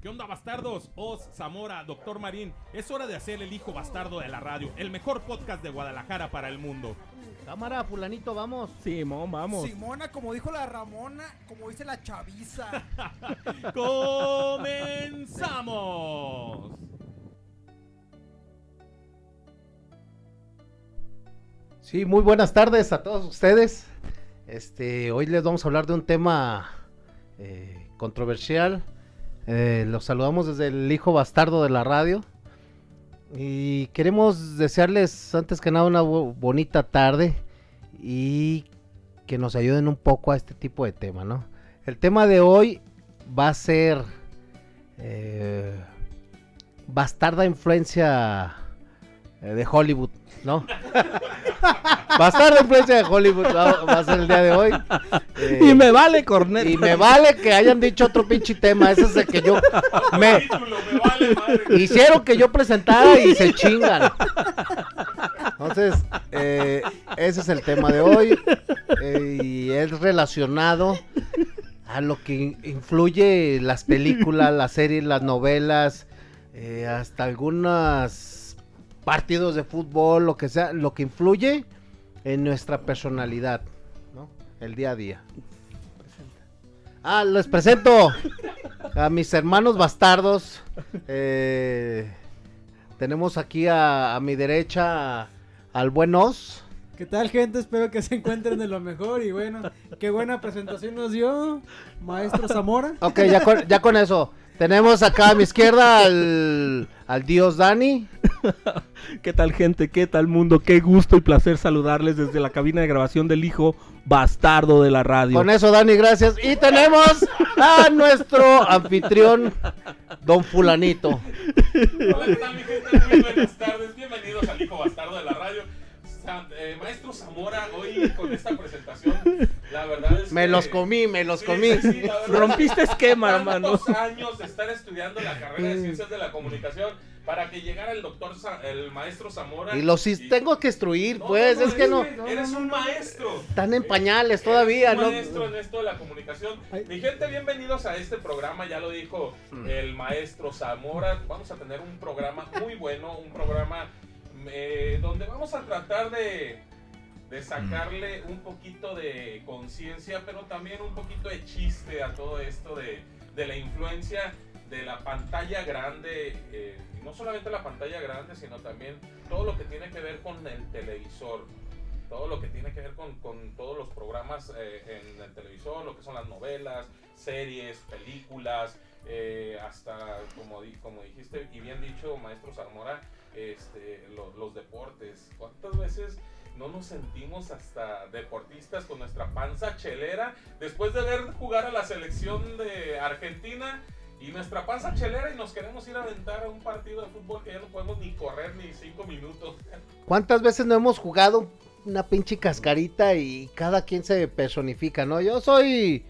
¿Qué onda, bastardos? Oz, Zamora, Doctor Marín. Es hora de hacer el hijo bastardo de la radio, el mejor podcast de Guadalajara para el mundo. Cámara, fulanito, vamos. Simón, vamos. Simona, como dijo la Ramona, como dice la chaviza. ¡Comenzamos! Sí, muy buenas tardes a todos ustedes. Este, hoy les vamos a hablar de un tema eh, controversial. Eh, los saludamos desde el hijo bastardo de la radio. Y queremos desearles antes que nada una bo- bonita tarde y que nos ayuden un poco a este tipo de tema, ¿no? El tema de hoy va a ser eh, bastarda influencia de Hollywood, ¿no? bastarda influencia de Hollywood va, va a ser el día de hoy. Eh, Y me vale, corneta. y me vale que hayan dicho otro pinche tema. Ese es el que yo me vale madre. hicieron que yo presentara y se chingan. Entonces, eh, ese es el tema de hoy. eh, y es relacionado a lo que in- influye las películas, las series, las novelas, eh, hasta algunos partidos de fútbol, lo que sea, lo que influye en nuestra personalidad, ¿no? El día a día. Ah, les presento a mis hermanos bastardos. Eh, tenemos aquí a, a mi derecha al buen Os. ¿Qué tal, gente? Espero que se encuentren de lo mejor. Y bueno, qué buena presentación nos dio Maestro Zamora. Ok, ya con, ya con eso. Tenemos acá a mi izquierda al, al dios Dani. ¿Qué tal, gente? ¿Qué tal, mundo? Qué gusto y placer saludarles desde la cabina de grabación del hijo bastardo de la radio. Con eso, Dani, gracias. Y tenemos a nuestro anfitrión, don Fulanito. Hola, ¿qué tal, mi gente? Muy buenas tardes. Bienvenidos al hijo bastardo de la radio. Eh, Maestro Zamora, hoy con esta presentación, la verdad es Me que- los comí, me los Sí, comí. sí, sí, la verdad Rompiste esquema, hermano. años de estar estudiando la carrera de ciencias de la comunicación para que llegara el doctor, Sa- el maestro Zamora. Y los is- tengo que instruir, No, pues, no, no, es que no. eres- un maestro. Están en pañales todavía, un ¿no? maestro en esto de la comunicación. Ay. Mi gente, bienvenidos a este programa. Ya lo dijo el maestro Zamora. Vamos a tener un programa muy bueno, un programa eh, donde vamos a tratar de, de sacarle un poquito de conciencia, pero también un poquito de chiste a todo esto de, de la influencia de la pantalla grande, eh, y no solamente la pantalla grande, sino también todo lo que tiene que ver con el televisor, todo lo que tiene que ver con, con todos los programas eh, en el televisor, lo que son las novelas, series, películas, eh, hasta, como, di- como dijiste y bien dicho, maestro Zamora, este, lo- los deportes. ¿Cuántas veces no nos sentimos hasta deportistas con nuestra panza chelera después de ver jugar a la selección de Argentina? Y nuestra panza chelera y nos queremos ir a aventar a un partido de fútbol que ya no podemos ni correr ni cinco minutos. ¿Cuántas veces no hemos jugado una pinche cascarita y cada quien se personifica, ¿no? Yo soy.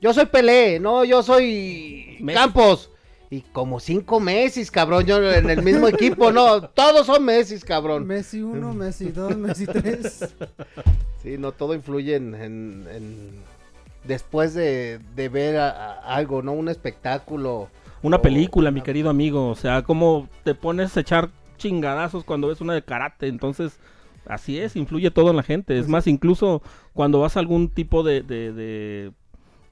Yo soy Pelé, ¿no? Yo soy Messi. Campos. Y como cinco Messi, cabrón, yo en el mismo equipo, ¿no? Todos son Messi, cabrón. Messi 1, Messi 2, Messi 3. Sí, no, todo influye en... en- en- Después de, de ver a- a algo, ¿no? Un espectáculo. Una o- película, mi querido amigo. O sea, como te pones a echar chingadazos cuando ves una de karate. Entonces, así es, influye todo en la gente. Es más, incluso cuando vas a algún tipo de, de, de,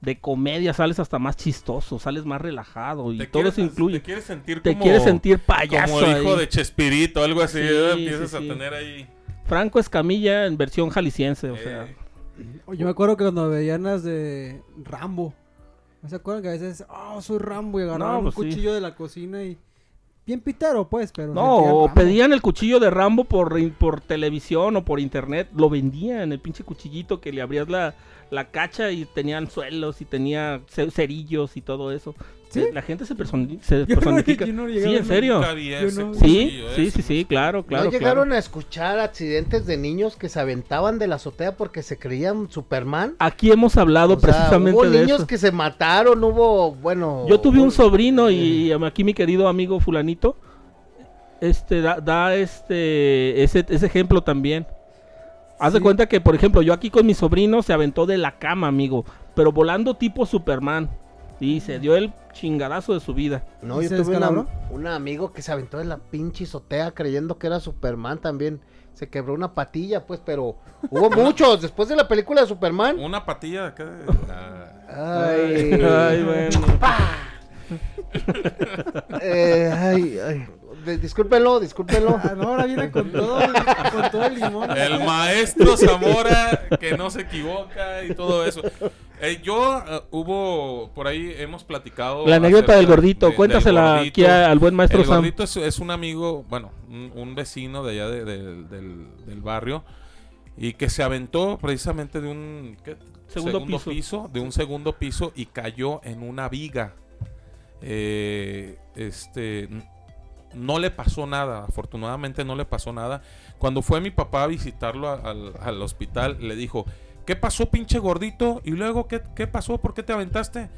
de comedia, sales hasta más chistoso, sales más relajado. Y Te todo quieres- eso incluye. Te quieres sentir Te como, quieres sentir payaso. como el hijo ahí. de Chespirito, algo así. Empiezas sí. a tener ahí. Franco Escamilla en versión jalisciense, o sea. eh, Yo me acuerdo que cuando veían las de Rambo. ¿No se acuerdan que a veces, oh, soy Rambo y agarraban No, un pues sí. cuchillo de la cocina y. Bien pitero, pues, pero. No, o pedían el cuchillo de Rambo por, por televisión o por internet. Lo vendían, el pinche cuchillito que le abrías la, la cacha y tenían suelos y tenía ce- cerillos y todo eso. ¿Sí? La gente se, personi- se Yo no- personifica. yo no sí, en serio. No- Sí, sí, sí, sí, claro, claro. ¿No llegaron claro. a escuchar accidentes de niños que se aventaban de la azotea porque se creían Superman? Aquí hemos hablado O sea, precisamente hubo de niños eso. que se mataron, hubo, bueno... Yo tuve un sobrino y aquí mi querido amigo fulanito este da, da este ese, ese ejemplo también. Haz de cuenta que, por ejemplo, yo aquí con mi sobrino se aventó de la cama, amigo, pero volando tipo Superman. Y se dio el chingadazo de su vida. No, ¿Y yo se tuve una- descalabró? un amigo que se aventó de la pinche azotea creyendo que era Superman también. Se quebró una patilla, pues, pero hubo muchos. Después de la película de Superman. Una patilla acá. de- Ay, Ay, bueno. eh, ay, ay. De- discúlpenlo, discúlpenlo. Ah, no, ahora viene con todo, con todo el limón. El maestro Zamora que no se equivoca y todo eso. Eh, yo eh, hubo por ahí hemos platicado La anécdota del gordito, de- del cuéntasela gordito. aquí a- al buen maestro el Sam. gordito es, es un amigo, bueno, un, un vecino de allá de- de- del, del barrio y que se aventó precisamente de un ¿qué? Segundo piso. de un segundo piso y cayó en una viga. Eh, este no le pasó nada, afortunadamente no le pasó nada. Cuando fue mi papá a visitarlo a- al, al hospital, le dijo, ¿qué pasó pinche gordito? Y luego, ¿qué, qué pasó? ¿Por qué te aventaste?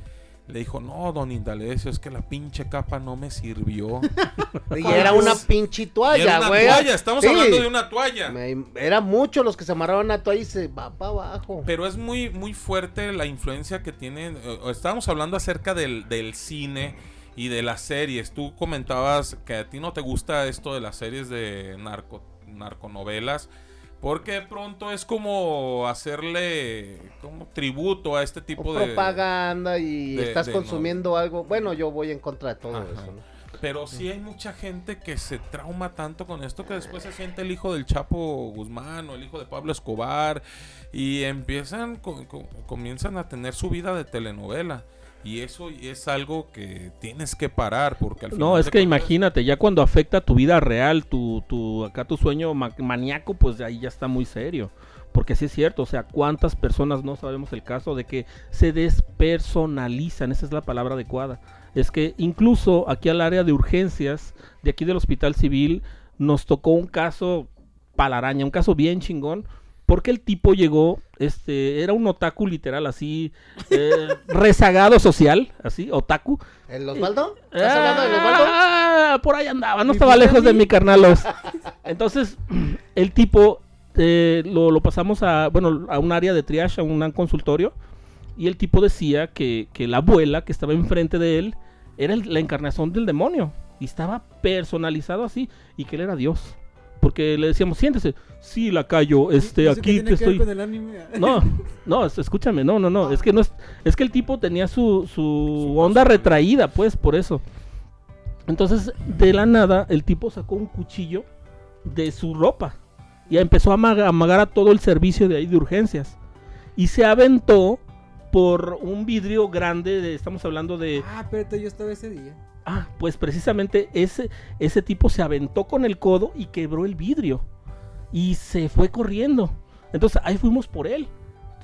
Le dijo, no, don Indalecio, es que la pinche capa no me sirvió. Y era una pinche Y era toalla, una güey. toalla, estamos Sí. hablando de una toalla. Me- Era muchos los que se amarraban a toalla y se va para abajo. Pero es muy, muy fuerte la influencia que tienen. eh, Estábamos hablando acerca del, del cine y de las series. Tú comentabas que a ti no te gusta esto de las series de narco, narconovelas. Porque de pronto es como hacerle como tributo a este tipo O de... propaganda y de- estás de consumiendo algo. Bueno, yo voy en contra de todo Ajá. eso, ¿no? Pero sí hay mucha gente que se trauma tanto con esto que después se siente el hijo del Chapo Guzmán o el hijo de Pablo Escobar y empiezan, co- co- comienzan a tener su vida de telenovela. Y eso es algo que tienes que parar porque al No, final es de que cuentas- imagínate, ya cuando afecta tu vida real, tu, tu, acá tu sueño ma- maníaco, pues ahí ya está muy serio. Porque sí es cierto, o sea, cuántas personas no sabemos el caso de que se despersonalizan, esa es la palabra adecuada. Es que incluso aquí al área de urgencias, de aquí del Hospital Civil, nos tocó un caso palaraña, un caso bien chingón, porque el tipo llegó, este, era un otaku literal, así, eh, rezagado social, así, otaku, ¿El Osvaldo? ¿Estás hablando del Osvaldo? Ah, por ahí andaba, no ¿Mi estaba lejos de mi carnalos. Entonces, el tipo eh, lo, lo pasamos a, bueno, a un área de triage, a un consultorio, y el tipo decía que, que la abuela que estaba enfrente de él era el- la encarnación del demonio, y estaba personalizado así, y que él era Dios. Porque le decíamos, siéntese, sí, lacayo, este, aquí te estoy... No, no, es- escúchame, no, no, no, es que no es, es que el tipo tenía su, su onda retraída, pues, por eso. Entonces, de la nada, el tipo sacó un cuchillo de su ropa y empezó a amaga- amagar a todo el servicio de ahí de urgencias. Y se aventó por un vidrio grande, de, estamos hablando de... Ah, espérate, yo estaba ese día. Ah, pues precisamente ese, ese tipo se aventó con el codo y quebró el vidrio. Y se fue corriendo. Entonces ahí fuimos por él.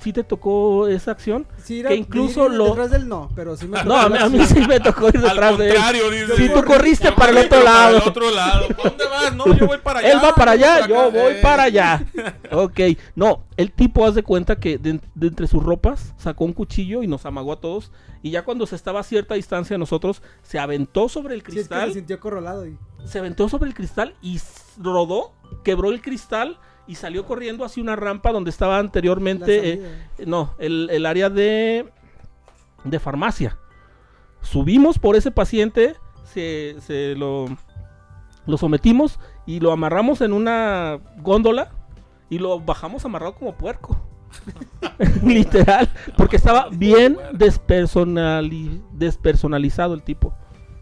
¿Sí te tocó esa acción? Sí, era Que incluso ir lo- Detrás del no, pero sí me No, a mí, a mí sí me tocó ir Al detrás de él. contrario, dice. Sí, tú corriste para el otro lado. Para el otro lado. ¿Para dónde vas? No, yo voy para allá. Él va para allá, acá. yo voy Eh, para allá. Ok, no, el tipo hace cuenta que de, de entre sus ropas sacó un cuchillo y nos amagó a todos. Y ya cuando se estaba a cierta distancia de nosotros, se aventó sobre el Sí, es que cristal. se sintió acorralado y... se aventó sobre el cristal y rodó, quebró el cristal y salió corriendo hacia una rampa donde estaba anteriormente, eh, no, el, el área de, de farmacia. Subimos por ese paciente, se, se lo, lo sometimos y lo amarramos en una góndola y lo bajamos amarrado como puerco. Literal, porque estaba bien despersonali- despersonalizado el tipo.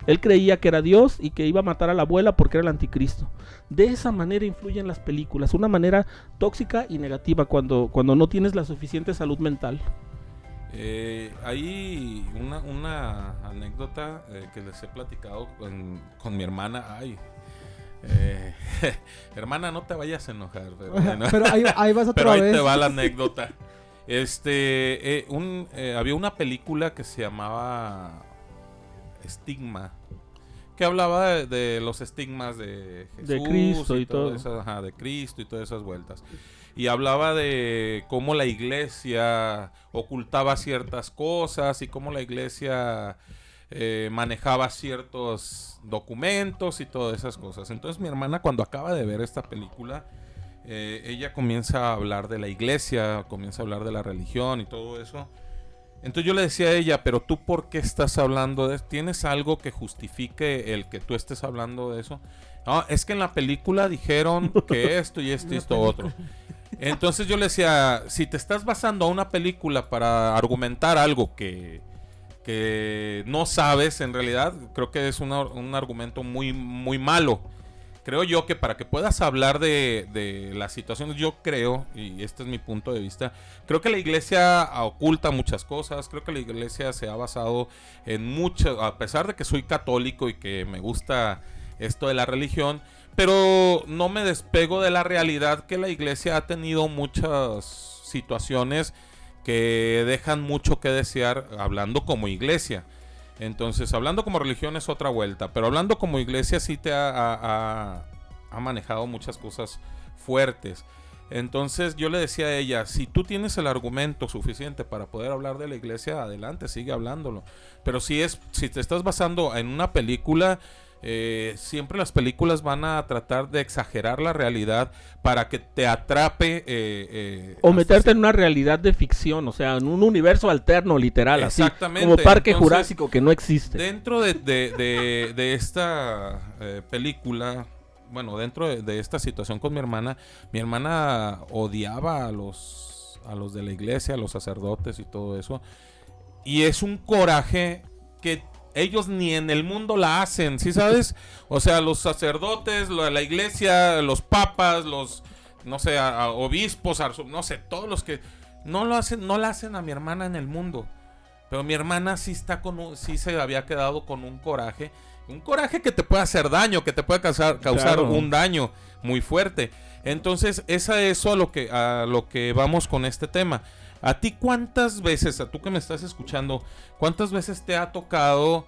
Él creía que era Dios y que iba a matar a la abuela porque era el anticristo. De esa manera influyen las películas, una manera tóxica y negativa cuando, cuando no tienes la suficiente salud mental. Eh, hay una, una anécdota eh, que les he platicado con, con mi hermana. Ay, eh, hermana, no te vayas a enojar. Pero, bueno. Pero ahí, ahí vas otra Pero ahí vez. te va la anécdota. Este, eh, un, eh, había una película que se llamaba Estigma, que hablaba de, de los estigmas de Jesús De Cristo y todo. eso, ajá, de Cristo y todas esas vueltas. Y hablaba de cómo la iglesia ocultaba ciertas cosas y cómo la iglesia eh, manejaba ciertos documentos y todas esas cosas. Entonces mi hermana cuando acaba de ver esta película, eh, ella comienza a hablar de la iglesia, comienza a hablar de la religión y todo eso. Entonces yo le decía a ella, pero tú por qué estás hablando de eso? ¿Tienes algo que justifique el que tú estés hablando de eso? No, es que en la película dijeron que esto y esto y esto otro. Entonces yo le decía, si te estás basando a una película para argumentar algo que, que no sabes en realidad, creo que es una- un argumento muy, muy malo. Creo yo que para que puedas hablar de, de las situaciones, yo creo, y este es mi punto de vista, creo que la iglesia oculta muchas cosas, creo que la iglesia se ha basado en mucho, a pesar de que soy católico y que me gusta esto de la religión, pero no me despego de la realidad que la iglesia ha tenido muchas situaciones que dejan mucho que desear hablando como iglesia. Entonces, hablando como religión es otra vuelta, pero hablando como iglesia sí te ha, ha- ha- manejado muchas cosas fuertes. Entonces yo le decía a ella, si tú tienes el argumento suficiente para poder hablar de la iglesia, adelante, sigue hablándolo. Pero si es, si te estás basando en una película, eh, siempre las películas van a tratar de exagerar la realidad para que te atrape. eh, eh, O meterte en una realidad de ficción, o sea, en un universo alterno, literal, así. Como parque entonces, jurásico que no existe. Dentro de, de- de- de esta película, bueno, dentro de, de esta situación con mi hermana, mi hermana odiaba a los, a los de la iglesia, a los sacerdotes y todo eso. Y es un coraje que ellos ni en el mundo la hacen, ¿sí sabes? O sea, los sacerdotes, la, la iglesia, los papas, los, no sé, a- a obispos, no sé, todos los que no lo hacen, no la hacen a mi hermana en el mundo. Pero mi hermana sí está con un, sí se había quedado con un coraje, un coraje que te puede hacer daño, que te puede causar, causar Claro. un daño muy fuerte. Entonces, es a eso a lo que a lo que vamos con este tema. ¿A ti cuántas veces, a tú que me estás escuchando, cuántas veces te ha tocado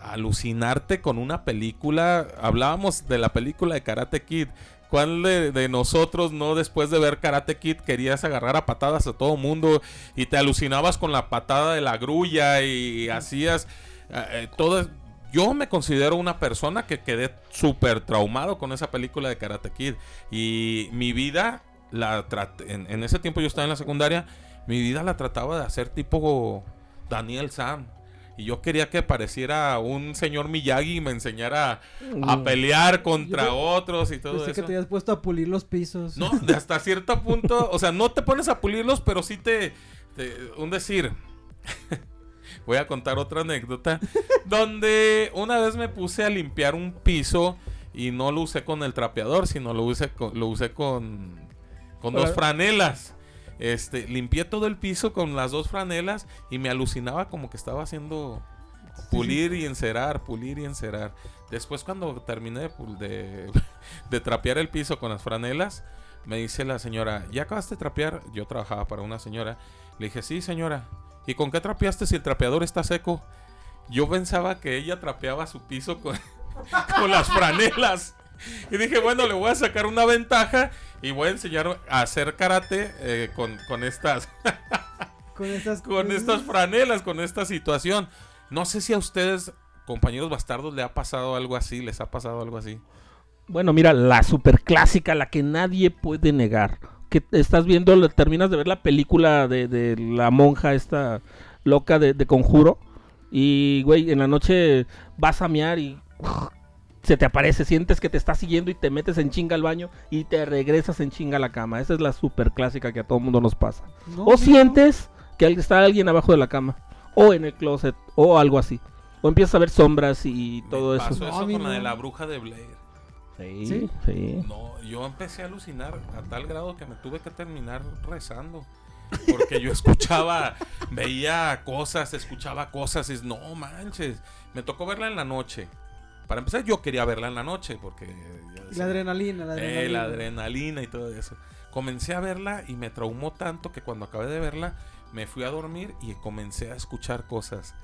alucinarte con una película? Hablábamos de la película de Karate Kid. ¿Cuál de, nosotros no después de ver Karate Kid querías agarrar a patadas a todo mundo y te alucinabas con la patada de la grulla y hacías eh, eh, todo? Yo me considero una persona que quedé súper traumado con esa película de Karate Kid y mi vida la en ese tiempo yo estaba en la secundaria, mi vida la trataba de hacer tipo Daniel Sam. Y yo quería que pareciera un señor Miyagi y me enseñara a Mm. pelear contra Yo- otros y todo Pensé que eso. te habías puesto a pulir los pisos. No, de hasta cierto punto, o sea, no te pones a pulirlos, pero sí te, te- un decir. Voy a contar otra anécdota donde una vez me puse a limpiar un piso y no lo usé con el trapeador, sino lo usé con, lo usé con, con dos franelas. Este, limpié todo el piso con las dos franelas y me alucinaba como que estaba haciendo pulir y encerar, pulir y encerar. Después cuando terminé de, pul- de, trapear el piso con las franelas, me dice la señora, ¿ya acabaste de trapear? Yo trabajaba para una señora. Le dije, sí, señora. ¿Y con qué trapeaste si el trapeador está seco? Yo pensaba que ella trapeaba su piso con las franelas. Y dije, bueno, le voy a sacar una ventaja y voy a enseñar a hacer karate eh, con, con estas Con estas, con estas franelas, con esta situación. No sé si a ustedes, compañeros bastardos, le ha pasado algo así, les ha pasado algo así. Bueno, mira, la super clásica, la que nadie puede negar. Que estás viendo, terminas de ver la película de, de la monja esta loca de, de conjuro. Y, güey, en la noche vas a mear y se te aparece, sientes que te está siguiendo y te metes en chinga al baño y te regresas en chinga a la cama. Esa es la super clásica que a todo mundo nos pasa. No, O no. sientes que está alguien abajo de la cama. O en el closet. O algo así. O empiezas a ver sombras y todo Me eso. pasó No, eso a mí con la de no. la bruja de Blair. Sí, ¿Sí? sí. No, yo empecé a alucinar a tal grado que me tuve que terminar rezando. Porque yo escuchaba, veía cosas, escuchaba cosas y es, no manches. Me tocó verla en la noche. Para empezar, yo quería verla en la noche porque... yo La decía, adrenalina, la adrenalina. Eh, la adrenalina y todo eso. Comencé a verla y me traumó tanto que cuando acabé de verla me fui a dormir y comencé a escuchar cosas.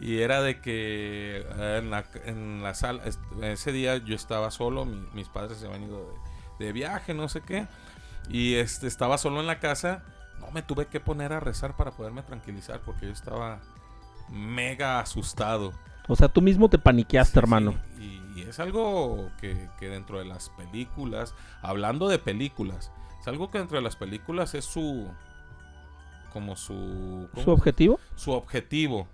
Y era de que eh, en la, en la sala, ese día yo estaba solo, mi- mis padres se habían ido de, de viaje, no sé qué. Y este, estaba solo en la casa. No, me tuve que poner a rezar para poderme tranquilizar porque yo estaba mega asustado. O sea, tú mismo te paniqueaste, Sí, hermano. sí, Y, es algo que, que dentro de las películas, hablando de películas, es algo que dentro de las películas es su... como su... ¿cómo ¿Su objetivo? su objetivo.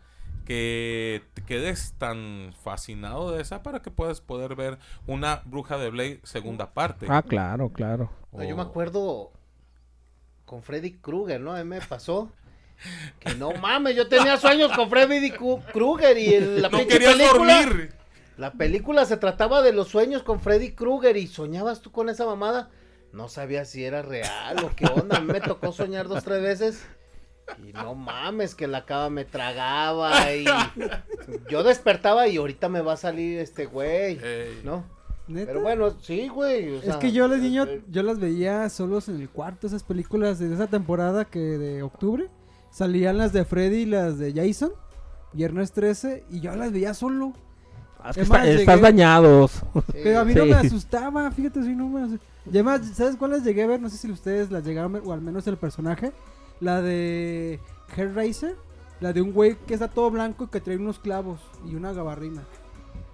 Que te quedes tan fascinado de esa para que puedas poder ver una Bruja de Blade segunda parte. Ah, claro, claro. Yo me acuerdo con Freddy Krueger, ¿no? A mí me pasó que no mames, yo tenía sueños con Freddy Krueger y el- la No querías película, dormir. La película se trataba de los sueños con Freddy Krueger y soñabas tú con esa mamada. No sabía si era real o qué onda. A mí me tocó soñar dos, tres veces. Y no mames, que la cama me tragaba y yo despertaba y ahorita me va a salir este güey, Ey. ¿no? ¿Neta? Pero bueno, sí, güey. o Es que yo de niño, eh, yo las veía solos en el cuarto, esas películas de esa temporada que de octubre. Salían las de Freddy y las de Jason, viernes 13, y yo las veía solo. Ah, es que Es está- más, estás dañados. sí. Pero a mí no me asustaba, fíjate, si no me asu- Y además, ¿sabes cuáles llegué a ver? No sé si ustedes las llegaron a ver, o al menos el personaje. La de Hellraiser, la de un güey que está todo blanco y que trae unos clavos y una gabarrina.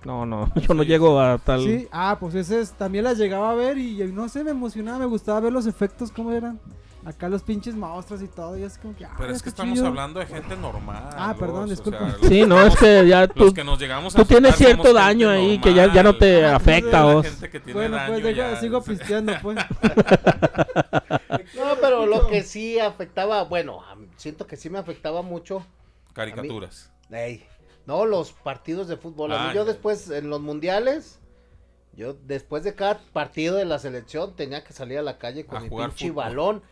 No, no, yo no llego a tal. Sí, ah, pues ese es- también las llegaba a ver y no sé, me emocionaba, me gustaba ver los efectos, cómo eran. Acá los pinches monstruos y todo, y es como que. ah, Pero es que estamos chido. hablando de gente normal. Ah, perdón, los- o sea, disculpa. los- Sí, no, es que ya Los tú, que nos llegamos a tú tienes cierto daño ahí que ya, ya no te afecta, pues, La vos. gente que tiene Bueno, daño pues deja- ya- sigo pisteando, pues. No, pero lo que sí afectaba, bueno, siento que sí me afectaba mucho. Caricaturas. ey, no, los partidos de fútbol. A mí Ah, yo después, en los mundiales, yo después de cada partido de la selección tenía que salir a la calle con A mi pinche fútbol. balón.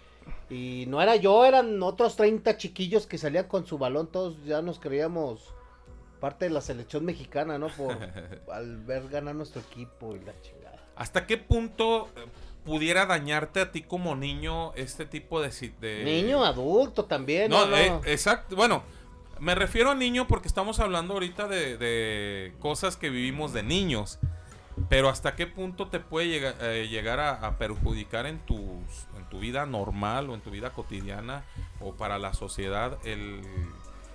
Y no era yo, eran otros 30 chiquillos que salían con su balón. Todos ya nos creíamos parte de la selección mexicana, ¿no? Por, al ver ganar nuestro equipo y la chingada. ¿Hasta qué punto eh, pudiera dañarte a ti como niño este tipo de... Niño, adulto también. No, No, no. eh, exacto. Bueno, me refiero a niño porque estamos hablando ahorita de, de cosas que vivimos de niños. Pero hasta qué punto te puede llegar, eh, llegar a, a perjudicar en, tus, tu vida normal o en tu vida cotidiana o para la sociedad el,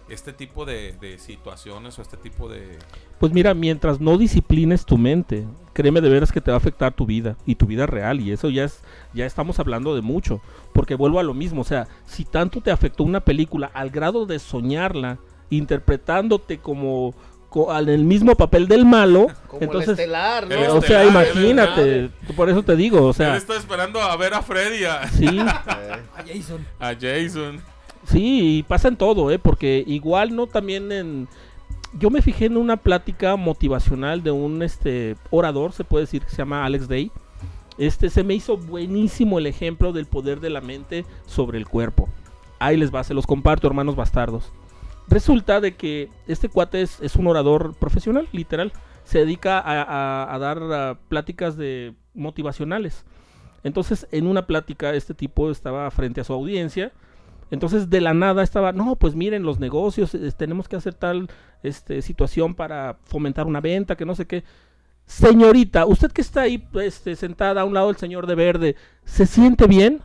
este tipo de, situaciones o este tipo de... Pues mira, mientras no disciplines tu mente, créeme de veras que te va a afectar tu vida y tu vida real y eso ya es ya estamos hablando de mucho, porque vuelvo a lo mismo, o sea, si tanto te afectó una película al grado de soñarla interpretándote como co- al- en el mismo papel del malo, Como entonces el estelar, ¿no? El o sea, estelar, imagínate, por eso te digo, o Él sea, está esperando a ver a Freddy, a, sí, Eh, A Jason. a Jason. Sí, y pasa en todo, ¿eh? Porque igual no también en... Yo me fijé en una plática motivacional de un este orador, se puede decir, que se llama Alex Day. Este se me hizo buenísimo el ejemplo del poder de la mente sobre el cuerpo. Ahí les va, se los comparto, hermanos bastardos. Resulta de que este cuate es, un orador profesional, literal. Se dedica a, dar pláticas de motivacionales. Entonces, en una plática, este tipo estaba frente a su audiencia. Entonces, de la nada estaba, no, pues miren, los negocios, tenemos que hacer tal este, situación para fomentar una venta, que no sé qué. Señorita, usted que está ahí este, sentada a un lado del señor de verde, ¿se siente bien?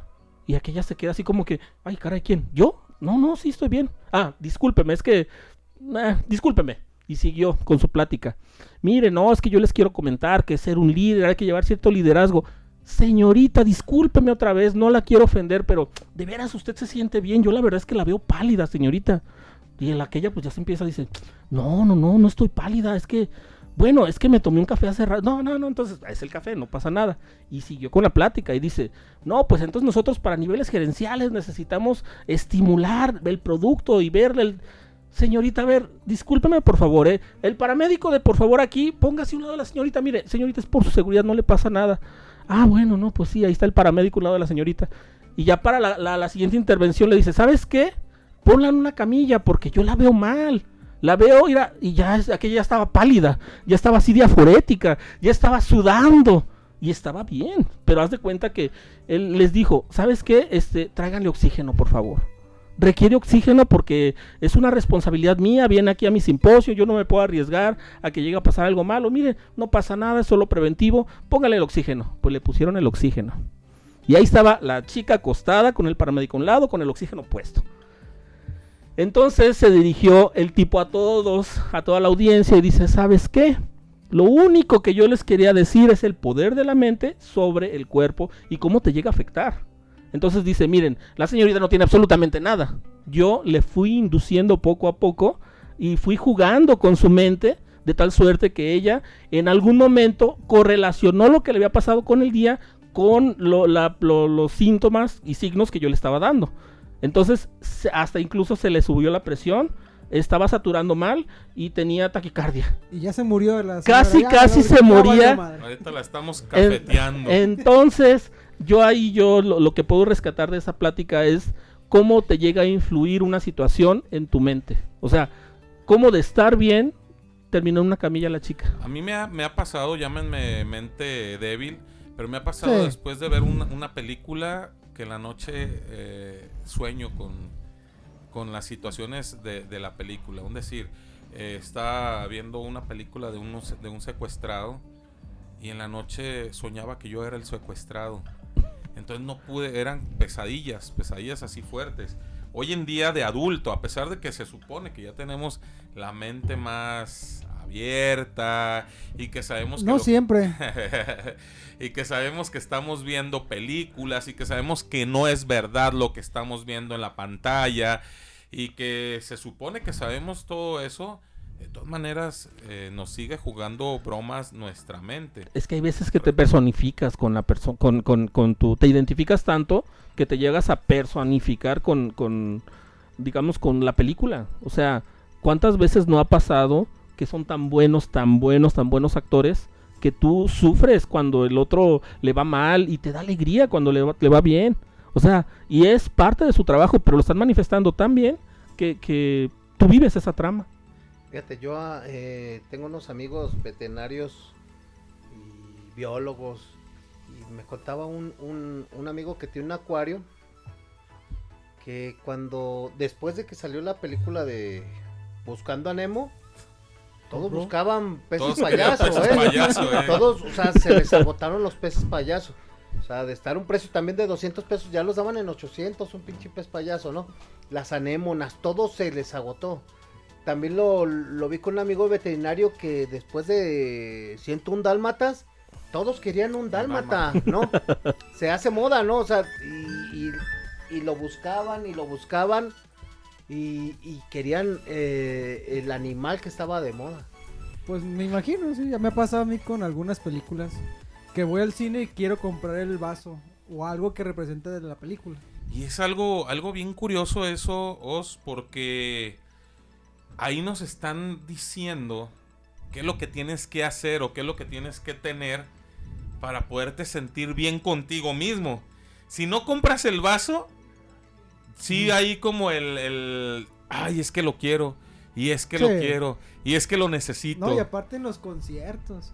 Y aquella se queda así como que, ay, caray, ¿quién? ¿Yo? No, no, sí estoy bien. Ah, discúlpeme, es que, eh, discúlpeme. Y siguió con su plática. Mire, no, es que yo les quiero comentar que ser un líder, hay que llevar cierto liderazgo. Señorita, discúlpeme otra vez, no la quiero ofender, pero de veras usted se siente bien. Yo la verdad es que la veo pálida, señorita. Y en aquella pues ya se empieza, dice, no, no, no, no estoy pálida, es que, bueno, es que me tomé un café hace rato. No, no, no, entonces es el café, no pasa nada. Y siguió con la plática y dice, no, pues entonces nosotros para niveles gerenciales necesitamos estimular el producto y ver el... Señorita, a ver, discúlpeme por favor, ¿eh? El paramédico de por favor aquí, póngase un lado de la señorita. Mire, señorita, es por su seguridad, no le pasa nada. Ah, bueno, no, pues sí, ahí está el paramédico un lado de la señorita. Y ya para la siguiente intervención le dice, ¿sabes qué? Ponla en una camilla porque yo la veo mal. La veo mira, y ya aquella ya estaba pálida, ya estaba así diaforética, ya estaba sudando y estaba bien. Pero haz de cuenta que él les dijo, ¿sabes qué? Este, tráiganle oxígeno, por favor. requiere oxígeno porque es una responsabilidad mía, viene aquí a mi simposio, yo no me puedo arriesgar a que llegue a pasar algo malo, mire, no pasa nada, es solo preventivo, póngale el oxígeno. Pues le pusieron el oxígeno. Y ahí estaba la chica acostada con el paramédico a un lado, con el oxígeno puesto. Entonces se dirigió el tipo a todos, a toda la audiencia y dice, ¿sabes qué? Lo único que yo les quería decir es el poder de la mente sobre el cuerpo y cómo te llega a afectar. Entonces dice, miren, la señorita no tiene absolutamente nada. Yo le fui induciendo poco a poco y fui jugando con su mente de tal suerte que ella en algún momento correlacionó lo que le había pasado con el día con los síntomas y signos que yo le estaba dando. Entonces, hasta incluso se le subió la presión, estaba saturando mal y tenía taquicardia. Y ya se murió la Casi, casi se moría. Ahorita la estamos cafeteando. entonces, yo ahí yo lo, que puedo rescatar de esa plática es cómo te llega a influir una situación en tu mente. O sea, cómo de estar bien terminó en una camilla la chica. A mí me ha, me ha pasado, llámenme mente débil, pero me ha pasado después de ver una, una película que en la noche eh, sueño con, con las situaciones de, de la película. Es decir, eh, está viendo una película de, de un secuestrado y en la noche soñaba que yo era el secuestrado. Entonces no pude, eran pesadillas, pesadillas así fuertes. Hoy en día de adulto, a pesar de que se supone que ya tenemos la mente más abierta y que sabemos que no siempre y que sabemos que estamos viendo películas y que sabemos que no es verdad lo que estamos viendo en la pantalla y que se supone que sabemos todo eso de todas maneras eh, nos sigue jugando bromas nuestra mente. Es que hay veces que te personificas con la persona, con, con, con, tu, te identificas tanto que te llegas a personificar con, con, digamos, con la película. O sea, ¿cuántas veces no ha pasado que son tan buenos, tan buenos, tan buenos actores que tú sufres cuando el otro le va mal y te da alegría cuando le va, le va bien. O sea, y es parte de su trabajo, pero lo están manifestando tan bien que, que tú vives esa trama. Fíjate, yo ah, eh, tengo unos amigos veterinarios y biólogos y me contaba un, un, un amigo que tiene un acuario que cuando después de que salió la película de Buscando a Nemo, todos buscaban peces ¿eh? ¿eh? Todos, o sea, se les agotaron los peces payasos. O sea, de estar un precio también de 200 pesos, ya los daban en 800, un pinche pez payaso, ¿no? Las anémonas, todo se les agotó. También lo, vi con un amigo veterinario que después de 101 dálmatas, todos querían un dálmata, ¿no? se hace moda, ¿no? O sea, y, y, lo buscaban y lo buscaban y, querían eh, el animal que estaba de moda. Pues me imagino, sí, ya me ha pasado a mí con algunas películas que voy al cine y quiero comprar el vaso o algo que represente de la película. Y es algo, algo bien curioso eso, Os, porque ahí nos están diciendo qué es lo que tienes que hacer o qué es lo que tienes que tener para poderte sentir bien contigo mismo. Si no compras el vaso, sí hay como el, ay, es que lo quiero, y es que lo quiero, y es que lo necesito. No, y aparte en los conciertos.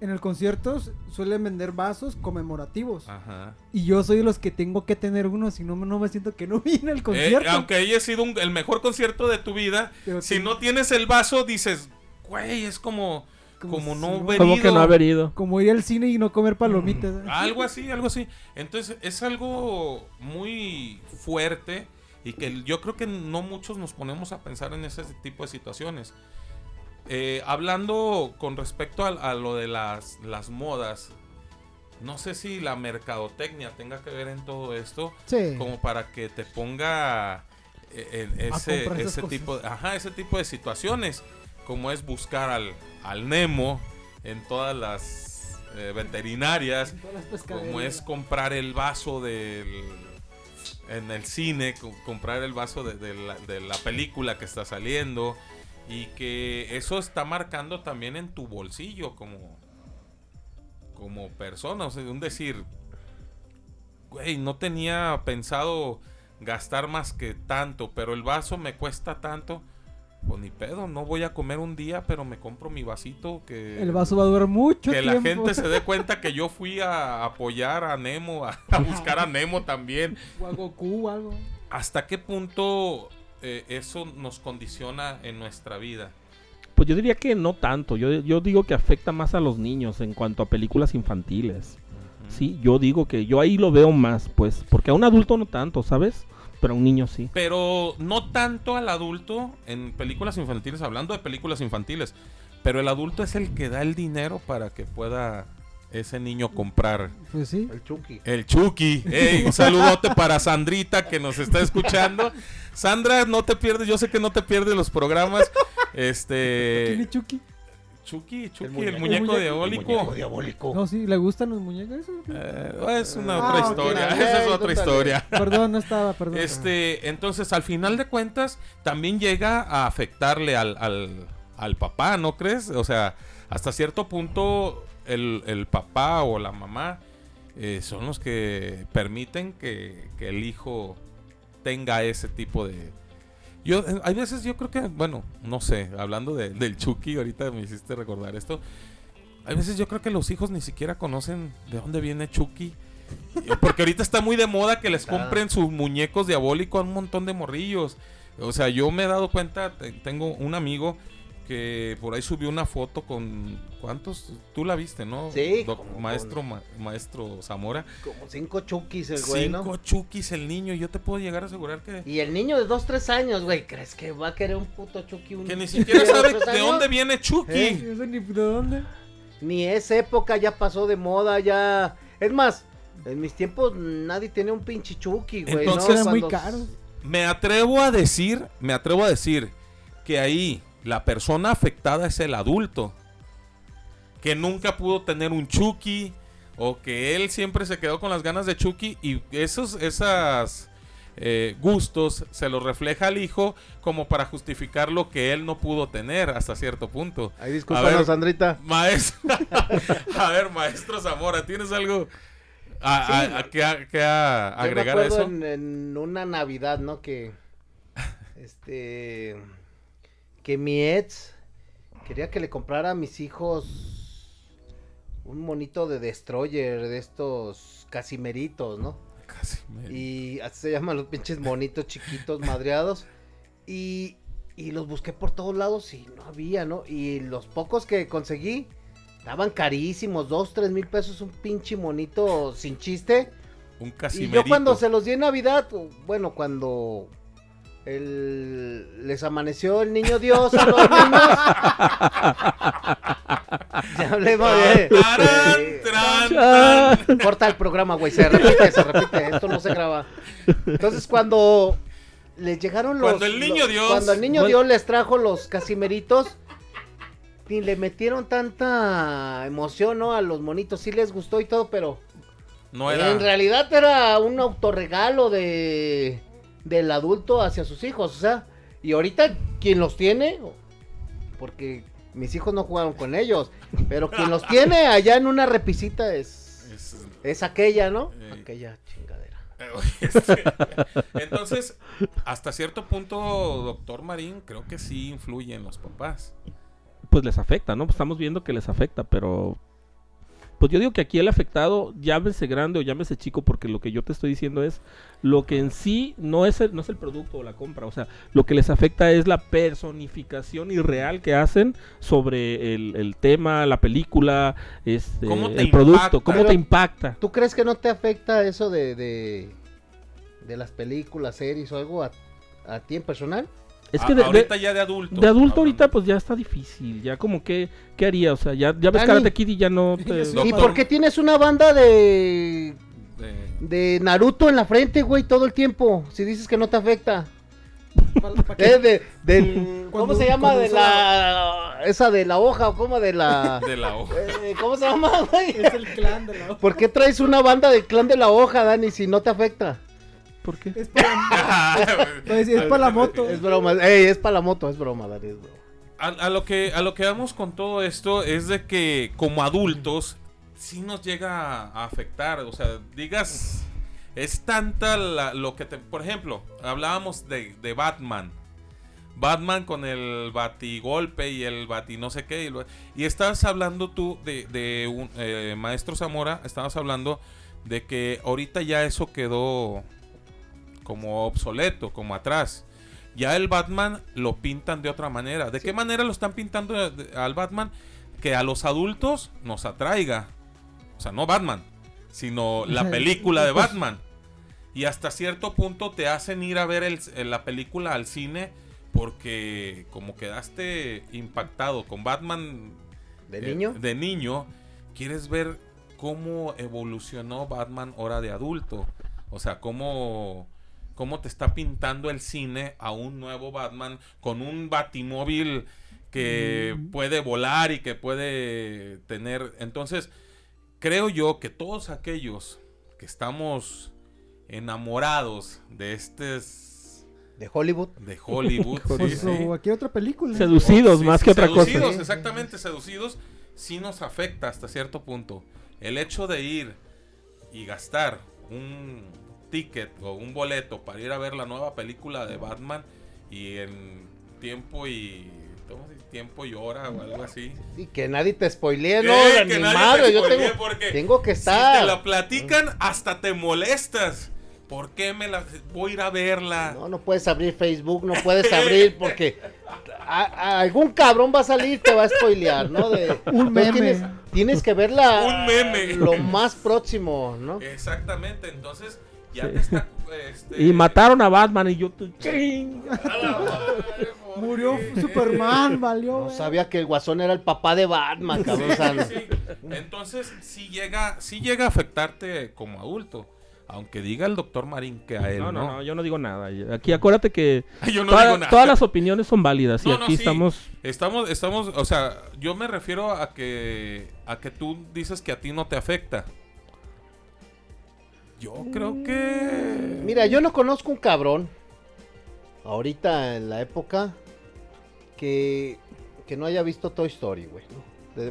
En el concierto suelen vender vasos conmemorativos. Ajá. Y yo soy de los que tengo que tener uno, si no, no me siento que no vine al eh, concierto. aunque haya sido el mejor concierto de tu vida, si no tienes el vaso, dices, güey, es como como, no haber Como que no haber ido. Como ir al cine y no comer palomitas. ¿eh? algo así, algo así. Entonces es algo muy fuerte y que yo creo que no muchos nos ponemos a pensar en ese tipo de situaciones. Eh, hablando con respecto a, lo de las, las, modas, no sé si la mercadotecnia tenga que ver en todo esto, como para que te ponga eh, en ese, ese tipo, ajá, ese tipo de situaciones, como es buscar al, al Nemo en todas las eh, veterinarias, como es comprar el vaso del en el cine, comprar el vaso de, la, película que está saliendo y que eso está marcando también en tu bolsillo como como persona, o sea, un decir, güey, no tenía pensado gastar más que tanto, pero el vaso me cuesta tanto pues ni pedo, no voy a comer un día, pero me compro mi vasito que... El vaso va a durar mucho Que la gente se dé cuenta que yo fui a apoyar a Nemo, a, buscar a Nemo también. O a Goku o algo. ¿hasta qué punto eh, eso nos condiciona en nuestra vida? Pues yo diría que no tanto. Yo, yo digo que afecta más a los niños en cuanto a películas infantiles. Sí, yo digo que yo ahí lo veo más, pues, porque a un adulto no tanto, ¿sabes? Pero a un niño sí. Pero no tanto al adulto en películas infantiles, hablando de películas infantiles. Pero el adulto es el que da el dinero para que pueda ese niño comprar Pues sí. El Chucky. el Chucky. Ey, un saludote para Sandrita que nos está escuchando. Sandra, no te pierdes, yo sé que no te pierdes los programas. ¿Quién Este. es Chucky? Chucky, Chucky, el muñeco. muñeco, El diabólico. diabólico. No, sí, ¿le gustan los muñecos? Eso? Eh, es una Ah, otra historia. Esa es otra historia. Perdón, no estaba, perdón. Este, entonces, al final de cuentas, también llega a afectarle al, al, al papá, ¿no crees? O sea, hasta cierto punto, el, el papá o la mamá eh, son los que permiten que, que el hijo tenga ese tipo de... Yo, eh, hay veces yo creo que, bueno, no sé, hablando de- del Chucky, ahorita me hiciste recordar esto. Hay veces yo creo que los hijos ni siquiera conocen de dónde viene Chucky. Porque ahorita está muy de moda que les compren sus muñecos diabólicos a un montón de morrillos. O sea, yo me he dado cuenta, te- tengo un amigo que por ahí subió una foto con ¿cuántos? Tú la viste, ¿no? Sí, Doc- como maestro ma- maestro Zamora. Como cinco Chuckys el güey, Cinco ¿no? Chuckys el niño, yo te puedo llegar a asegurar que Y el niño de 2, 3 años, güey, ¿crees que va a querer un puto Chucky? Un que ni siquiera sabe dos, tres de dónde viene Chucky. ¿Eh? Ni de dónde. Ni esa época ya pasó de moda, ya... Es más, en mis tiempos nadie tenía un pinche Chucky, güey, Entonces- ¿no? Muy Cuando- caros. Me atrevo a decir, me atrevo a decir que ahí la persona afectada es el adulto. Que nunca pudo tener un Chucky. O que él siempre se quedó con las ganas de Chucky. Y esos esas, eh, gustos se los refleja al hijo como para justificar lo que él no pudo tener hasta cierto punto. Ahí discúlpanos. Sandrita. Maestro, a ver, maestro Zamora, ¿tienes algo a, Sí. a- a que, a- que a- Yo me agregar a eso? En, en una Navidad, ¿no? Que. Este. Que mi ex quería que le comprara a mis hijos un monito de Destroyer, de estos casimeritos, ¿no? Casi me- Y así se llaman los pinches monitos chiquitos madreados. Y, y los busqué por todos lados y no había, ¿no? Y los pocos que conseguí estaban carísimos, dos, tres mil pesos un pinche monito sin chiste. Un Y casimerito. yo cuando se los di en Navidad, bueno, cuando el, les amaneció el niño Dios a los niños. ya hablemos de... Corta el programa, güey, se repite, se repite, esto no se graba. Entonces cuando les llegaron los... Cuando el niño los- Dios- Cuando el niño Bueno. Dios les trajo los casimeritos, ni le metieron tanta emoción, ¿no? A los monitos, sí les gustó y todo, pero... No era. En realidad era un autorregalo de del adulto hacia sus hijos, o sea, y ahorita quien los tiene, porque mis hijos no jugaron con ellos, pero quien los tiene allá en una repisita es Es- es aquella, ¿no? Eh. Aquella chingadera. este, Entonces, hasta cierto punto, doctor Marín, creo que sí influye en los papás. Pues les afecta, ¿no? Pues estamos viendo que les afecta, pero... Pues yo digo que aquí el afectado, llámese grande o llámese chico, porque lo que yo te estoy diciendo es lo que en sí no es el, no es el producto o la compra, o sea, lo que les afecta es la personificación irreal que hacen sobre el, el tema, la película, este, ¿Cómo te el producto, cómo Pero- te impacta. ¿Tú crees que no te afecta eso de de, de las películas, series o algo a, a ti en personal? Es que de, de- ahorita ya de adulto. de adulto hablando. ahorita pues ya está difícil, ya como que, ¿qué haría? O sea, ya, ya ves Dani. Karate Kid y ya no te... ¿Y por qué tienes una banda de De- de Naruto en la frente, güey, todo el tiempo? Si dices que no te afecta. ¿Para- para qué? Eh, de, del, ¿Cómo Cuando- se llama? De la... Esa de la hoja, o cómo de la... de la hoja. Eh, ¿Cómo se llama, güey? Es el clan de la ¿Por qué traes una banda del clan de la hoja, Dani, si no te afecta? ¿Por qué? Es para, pues, es para la moto. Es broma, ey, es para la moto, es broma, Dani, es broma. A, a lo que a lo que vamos con todo esto es de que como adultos sí nos llega a afectar, o sea, digas es tanta la- lo que te, por ejemplo, hablábamos de, de Batman. Batman con el batigolpe y el bati no sé qué. Y, lo- y estabas hablando tú de, de un eh, maestro Zamora, estabas hablando de que ahorita ya eso quedó como obsoleto, como atrás. Ya el Batman lo pintan de otra manera. ¿De qué manera lo están pintando de- al Batman? Que a los adultos nos atraiga. O sea, no Batman, sino la película de Batman. Y hasta cierto punto te hacen ir a ver el- la película al cine porque como quedaste impactado con Batman ¿De eh, niño? de niño, quieres ver cómo evolucionó Batman ahora de adulto. O sea, cómo, cómo te está pintando el cine a un nuevo Batman con un batimóvil que puede volar y que puede tener... Entonces, creo yo que todos aquellos que estamos enamorados de estes ¿De Hollywood? de Hollywood, sí, Pues, sí. o cualquier otra película. Seducidos Sí, más sí, que otra seducidos, cosa. exactamente, seducidos, sí nos afecta hasta cierto punto. El hecho de ir y gastar un ticket o un boleto para ir a ver la nueva película de Batman y en tiempo y ¿cómo se dice? tiempo y hora o algo así. Y que nadie te spoilee, no, Eh, ni que nadie madre, te yo tengo, porque tengo que Si estar. te la platican, hasta te molestas. ¿Por qué me la voy a ir a verla? No, no puedes abrir Facebook, no puedes abrir porque a- a algún cabrón va a salir te va a spoilear, ¿no? De, Un meme. Tienes, tienes que verla Un meme. lo más próximo, ¿no? Exactamente, entonces ya Sí. te está. este, Y mataron a Batman y yo... tu- ¡Ching! a la madre, ¿por Murió qué? Superman, valió. No güey. sabía que el guasón era el papá de Batman, cabrón. Sí, sí. Entonces, sí llega, sí llega a afectarte como adulto. Aunque diga el doctor Marín que a él No, no. no, no, yo no digo nada. Aquí acuérdate que Yo no toda- digo nada. todas las opiniones son válidas y No, aquí sí. estamos... Estamos, estamos, o sea, yo me refiero a que, a que tú dices que a ti no te afecta. Yo creo que. Mira, yo no conozco un cabrón ahorita en la época que, que no haya visto Toy Story, güey.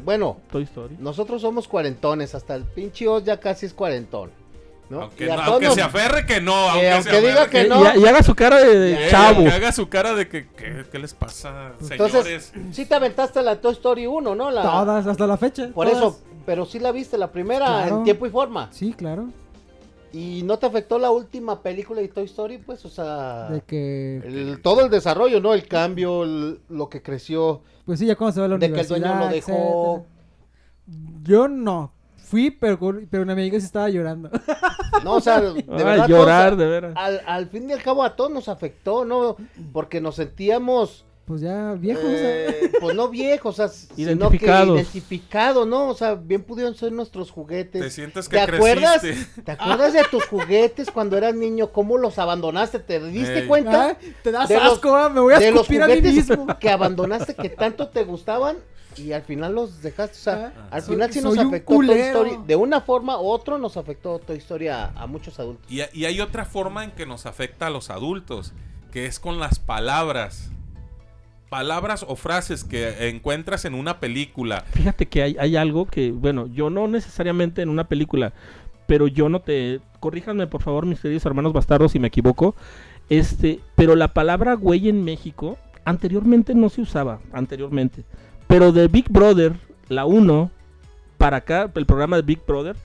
Bueno, Toy Story. nosotros somos cuarentones, hasta el pinche Oz ya casi es cuarentón. ¿no? Aunque, no- nos- se aferre que no, aunque, aunque se diga aferre que Y- no. Y, y haga su cara de, de Eh, chavo. Que haga su cara de que, ¿qué, qué les pasa, Entonces, señores? sí te aventaste la Toy Story 1, ¿no? La, Todas, hasta la fecha. Por todas. eso, pero sí la viste, la primera Claro. en tiempo y forma. Sí, claro. ¿Y no te afectó la última película de Toy Story? Pues, o sea, De que. el- todo el desarrollo, ¿no? El cambio, el- lo que creció, Pues sí, ya cuando se va a la de que el dueño universidad. lo dejó. etcétera. Yo no. Fui, pero, pero mi amiga sí estaba llorando. No, o sea, de Ay, verdad, llorar, todos- de veras. al, al fin y al cabo a todos nos afectó, ¿no? Porque nos sentíamos, Pues ya viejos. o sea. eh, pues no viejos, o sea, sino que Identificados. identificados, ¿no? O sea, bien pudieron ser nuestros juguetes. Te sientes que ¿Te acuerdas? creciste. ¿Te acuerdas de tus juguetes cuando eras niño? ¿Cómo los abandonaste? ¿Te diste Ey. cuenta? Ay, Te das de los- asco, ah, me voy a de los escupir a mí juguetes mismo. que abandonaste que tanto te gustaban y al final los dejaste. O sea, Ah, al final sí nos afectó Toy. Story. De una forma u otra nos afectó Toy Story a, a muchos adultos. Y, y hay otra forma en que nos afecta a los adultos, que es con las palabras. Palabras o frases que encuentras en una película. Fíjate que hay, hay algo que, bueno, yo no necesariamente en una película, pero yo no te... Corríjanme por favor, mis queridos hermanos bastardos, si me equivoco. Este, pero la palabra güey en México anteriormente no se usaba, anteriormente. Pero de Big Brother, la 1, para acá, el programa de Big Brother,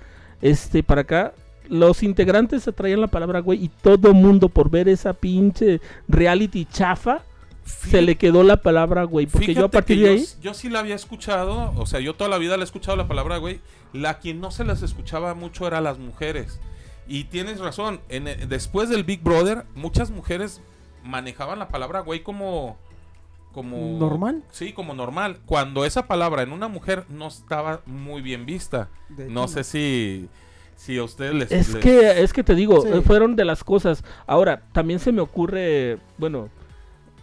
este, para acá, los integrantes se traían la palabra güey y todo mundo por ver esa pinche reality chafa, se le quedó la palabra güey. Porque yo a Fíjate partir de yo, ahí... yo sí la había escuchado, o sea, yo toda la vida le he escuchado la palabra güey. La quien no se las escuchaba mucho era las mujeres. Y tienes razón, en el- después del Big Brother, muchas mujeres manejaban la palabra güey como... como ¿Normal? Sí, como normal. Cuando esa palabra en una mujer no estaba muy bien vista. De No sé si, si a ustedes les... Es les- que, es que te digo, Sí. eh, fueron de las cosas. Ahora, también se me ocurre, bueno,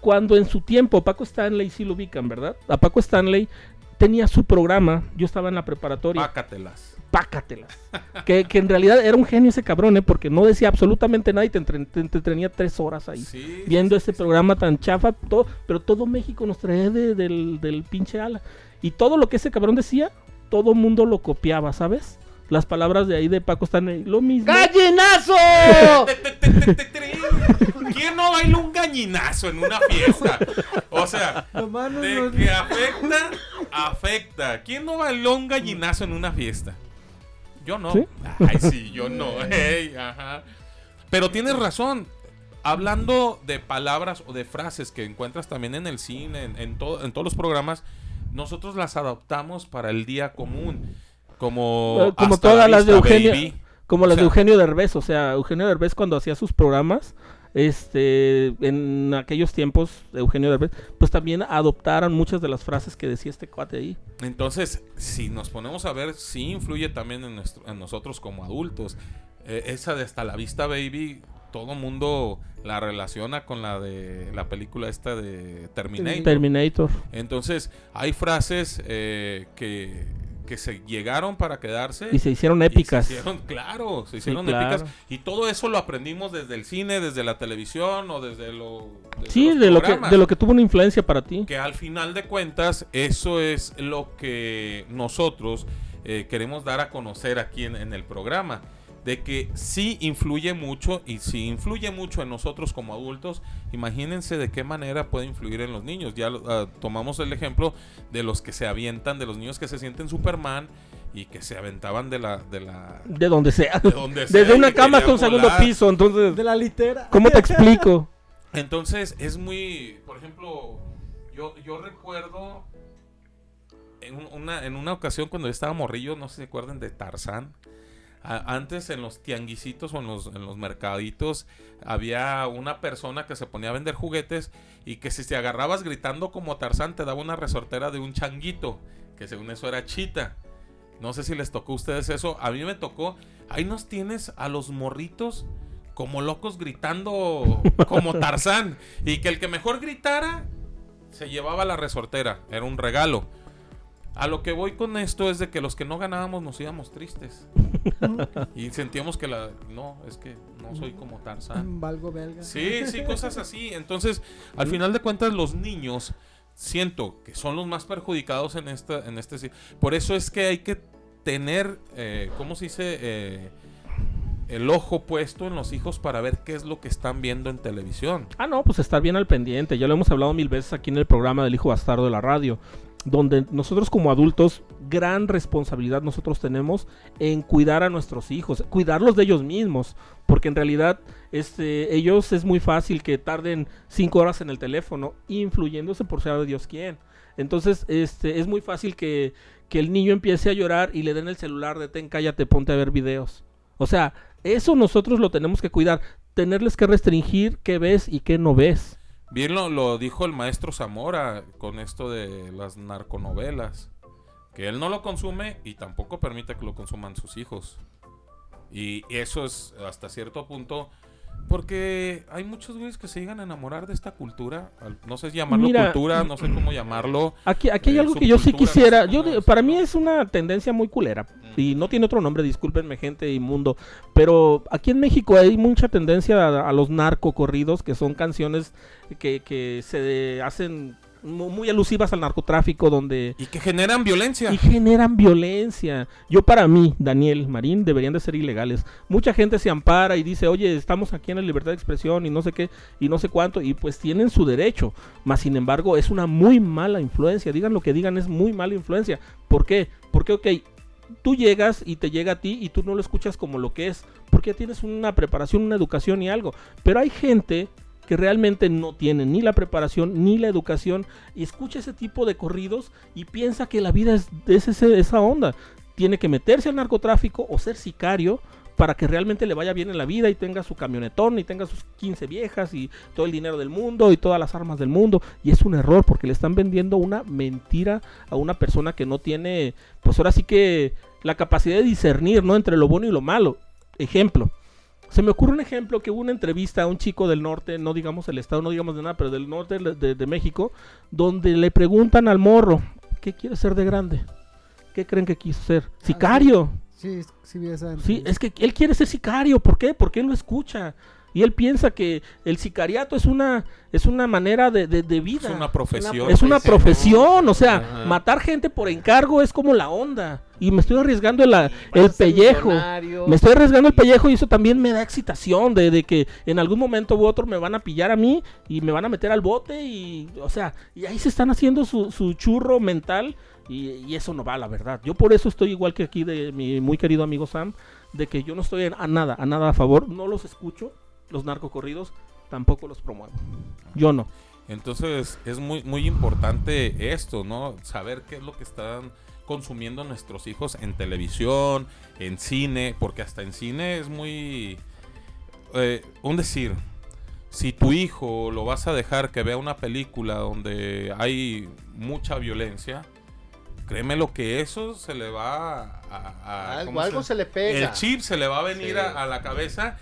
cuando en su tiempo Paco Stanley sí lo ubican, ¿verdad? A Paco Stanley tenía su programa, yo estaba en la preparatoria, Pácatelas. pácatelas. que, que en realidad era un genio ese cabrón, ¿eh? Porque no decía absolutamente nada y te, entre- te entretenía tres horas ahí. Sí, Viendo sí, sí, programa tan chafa, todo, pero todo México nos traía de- del, del pinche ala. Y todo lo que ese cabrón decía, todo mundo lo copiaba, ¿sabes? Las palabras de ahí de Paco Stanley, lo mismo. ¡Gallinazo! ¿Quién no baila un gañinazo en una fiesta? O sea, de que afecta, afecta. ¿Quién no bailó un gallinazo en una fiesta? Yo no. ¿Sí? Ay, sí, yo no. Ey, ajá. Pero tienes razón. hablando de palabras o de frases que encuentras también en el cine, en, en, todo- en todos los programas, nosotros las adoptamos para el día común. Como, Eh, como Hasta la todas las de Eugenio, baby. como O las de Eugenio Derbez, o sea, Eugenio Derbez cuando hacía sus programas, este, en aquellos tiempos, Eugenio Derbez, pues también adoptaron muchas de las frases que decía este cuate ahí. Entonces, si nos ponemos a ver, sí influye también en, nuestro- en nosotros como adultos. Eh, esa de hasta la vista, baby, todo mundo la relaciona con la de la película esta de Terminator. Terminator. Entonces, hay frases eh, que, que se llegaron para quedarse. Y se hicieron épicas. se hicieron, claro, se hicieron épicas. Y todo eso lo aprendimos desde el cine, desde la televisión o desde lo. desde Sí, los de lo, que, de lo que tuvo una influencia para ti. que al final de cuentas eso es lo que nosotros eh, queremos dar a conocer aquí en, en el programa de que sí influye mucho y si influye mucho en nosotros como adultos imagínense de qué manera puede influir en los niños ya ah, tomamos el ejemplo de los que se avientan de los niños que se sienten Superman y que se aventaban de la de la De donde sea. de donde sea Desde una cama hasta un segundo piso. Entonces, De la litera. ¿cómo te explico? Entonces es muy, por ejemplo, yo, yo recuerdo en un- una, en una ocasión cuando yo estaba morrillo, no sé si se acuerdan de Tarzán. A- antes en los tianguisitos o en los, en los mercaditos había una persona que se ponía a vender juguetes y que si te agarrabas gritando como Tarzán te daba una resortera de un changuito, que según eso era chita. No sé si les tocó a ustedes eso. A mí me tocó. Ahí nos tienes a los morritos como locos gritando como Tarzán. Y que el que mejor gritara se llevaba la resortera. Era un regalo. A lo que voy con esto es de que los que no ganábamos nos íbamos tristes. y sentíamos que la... No, es que no soy como Tarzán. Valgo belga. Sí, sí, cosas así. Entonces, al final de cuentas, los niños siento que son los más perjudicados en esta, en este. Por eso es que hay que tener, eh, ¿cómo se dice? Eh, el ojo puesto en los hijos para ver qué es lo que están viendo en televisión. Ah, no, pues estar bien al pendiente. Ya lo hemos hablado mil veces aquí en el programa del Hijo Bastardo de la Radio, donde nosotros como adultos, gran responsabilidad nosotros tenemos en cuidar a nuestros hijos, cuidarlos de ellos mismos, porque en realidad este, ellos es muy fácil que tarden cinco horas en el teléfono, influyéndose por saber Dios quién. Entonces, este, es muy fácil que, que el niño empiece a llorar y le den el celular de ten, cállate, ponte a ver videos. O sea, eso nosotros lo tenemos que cuidar tenerles que restringir qué ves y qué no ves. Bien lo, lo dijo el maestro Zamora con esto de las narconovelas. Que él no lo consume y tampoco permite que lo consuman sus hijos. Y eso es hasta cierto punto. Porque hay muchos güeyes que se llegan a enamorar de esta cultura. No sé llamarlo Mira, cultura, no sé cómo llamarlo. Aquí, aquí hay Eh, algo que yo sí no quisiera. sé Yo, para mí es una tendencia muy culera. Y no tiene otro nombre, discúlpenme, gente inmundo. Pero aquí en México hay mucha tendencia a, a los narcocorridos, que son canciones que, que se hacen muy alusivas al narcotráfico, donde Y que generan violencia. y generan violencia. Yo para mí, Daniel Marín, deberían de ser ilegales. Mucha gente se ampara y dice, oye, estamos aquí en la libertad de expresión y no sé qué, y no sé cuánto, y pues tienen su derecho. Mas, sin embargo, es una muy mala influencia. Digan lo que digan, es muy mala influencia. ¿Por qué? Porque, ok, tú llegas y te llega a ti y tú no lo escuchas como lo que es, porque ya tienes una preparación, una educación y algo. Pero hay gente que realmente no tiene ni la preparación ni la educación y escucha ese tipo de corridos y piensa que la vida es, es ese- esa onda. Tiene que meterse al narcotráfico o ser sicario para que realmente le vaya bien en la vida y tenga su camionetón y tenga sus 15 viejas y todo el dinero del mundo y todas las armas del mundo. Y es un error porque le están vendiendo una mentira a una persona que no tiene, pues ahora sí que la capacidad de discernir, ¿no? Entre lo bueno y lo malo. Ejemplo. Se me ocurre un ejemplo que hubo una entrevista a un chico del norte, no digamos el estado, no digamos de nada, pero del norte de, de- de México, donde le preguntan al morro, ¿qué quiere ser de grande? ¿Qué creen que quiso ser? Sicario. Sí, sí esa. Sí, es que él quiere ser sicario. ¿Por qué? Porque él lo escucha. Y él piensa que el sicariato es una, es una manera de, de- de vida. Es una profesión. Es una profesión, o sea, Ajá. matar gente por encargo es como la onda. Y me estoy arriesgando la- el pellejo. Me estoy arriesgando el pellejo y eso también me da excitación de, de que en algún momento u otro me van a pillar a mí y me van a meter al bote y, o sea, y ahí se están haciendo su, su churro mental y, y eso no va, la verdad. Yo por eso estoy igual que aquí de mi muy querido amigo Sam, de que yo no estoy a nada, a nada a favor, no los escucho, los narcocorridos, tampoco los promuevo. Yo no. Entonces es muy, muy importante esto, ¿no? Saber qué es lo que están consumiendo nuestros hijos en televisión, en cine, porque hasta en cine es muy... eh, un decir, si tu hijo lo vas a dejar que vea una película donde hay mucha violencia, créeme lo que eso se le va a... a- Algo, ¿cómo algo se le pega. El chip se le va a venir Sí. a, a la cabeza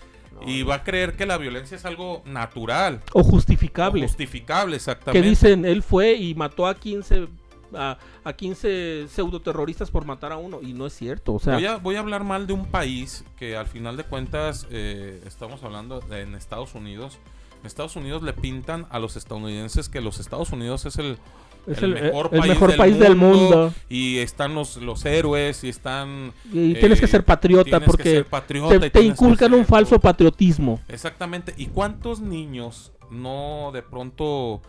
y va a creer que la violencia es algo natural. O justificable. Justificable, que exactamente. dicen, él fue y mató a 15, a, a 15 pseudoterroristas por matar a uno. Y no es cierto. O sea, Voy a, voy a hablar mal de un país que al final de cuentas eh, estamos hablando de, en Estados Unidos. En Estados Unidos le pintan a los estadounidenses que los Estados Unidos es el, es el el, mejor el país mejor del país del mundo. y están los, los héroes y están... Y eh, tienes que ser patriota porque ser patriota te, te inculcan un falso patriotismo. Exactamente. ¿Y cuántos niños no de pronto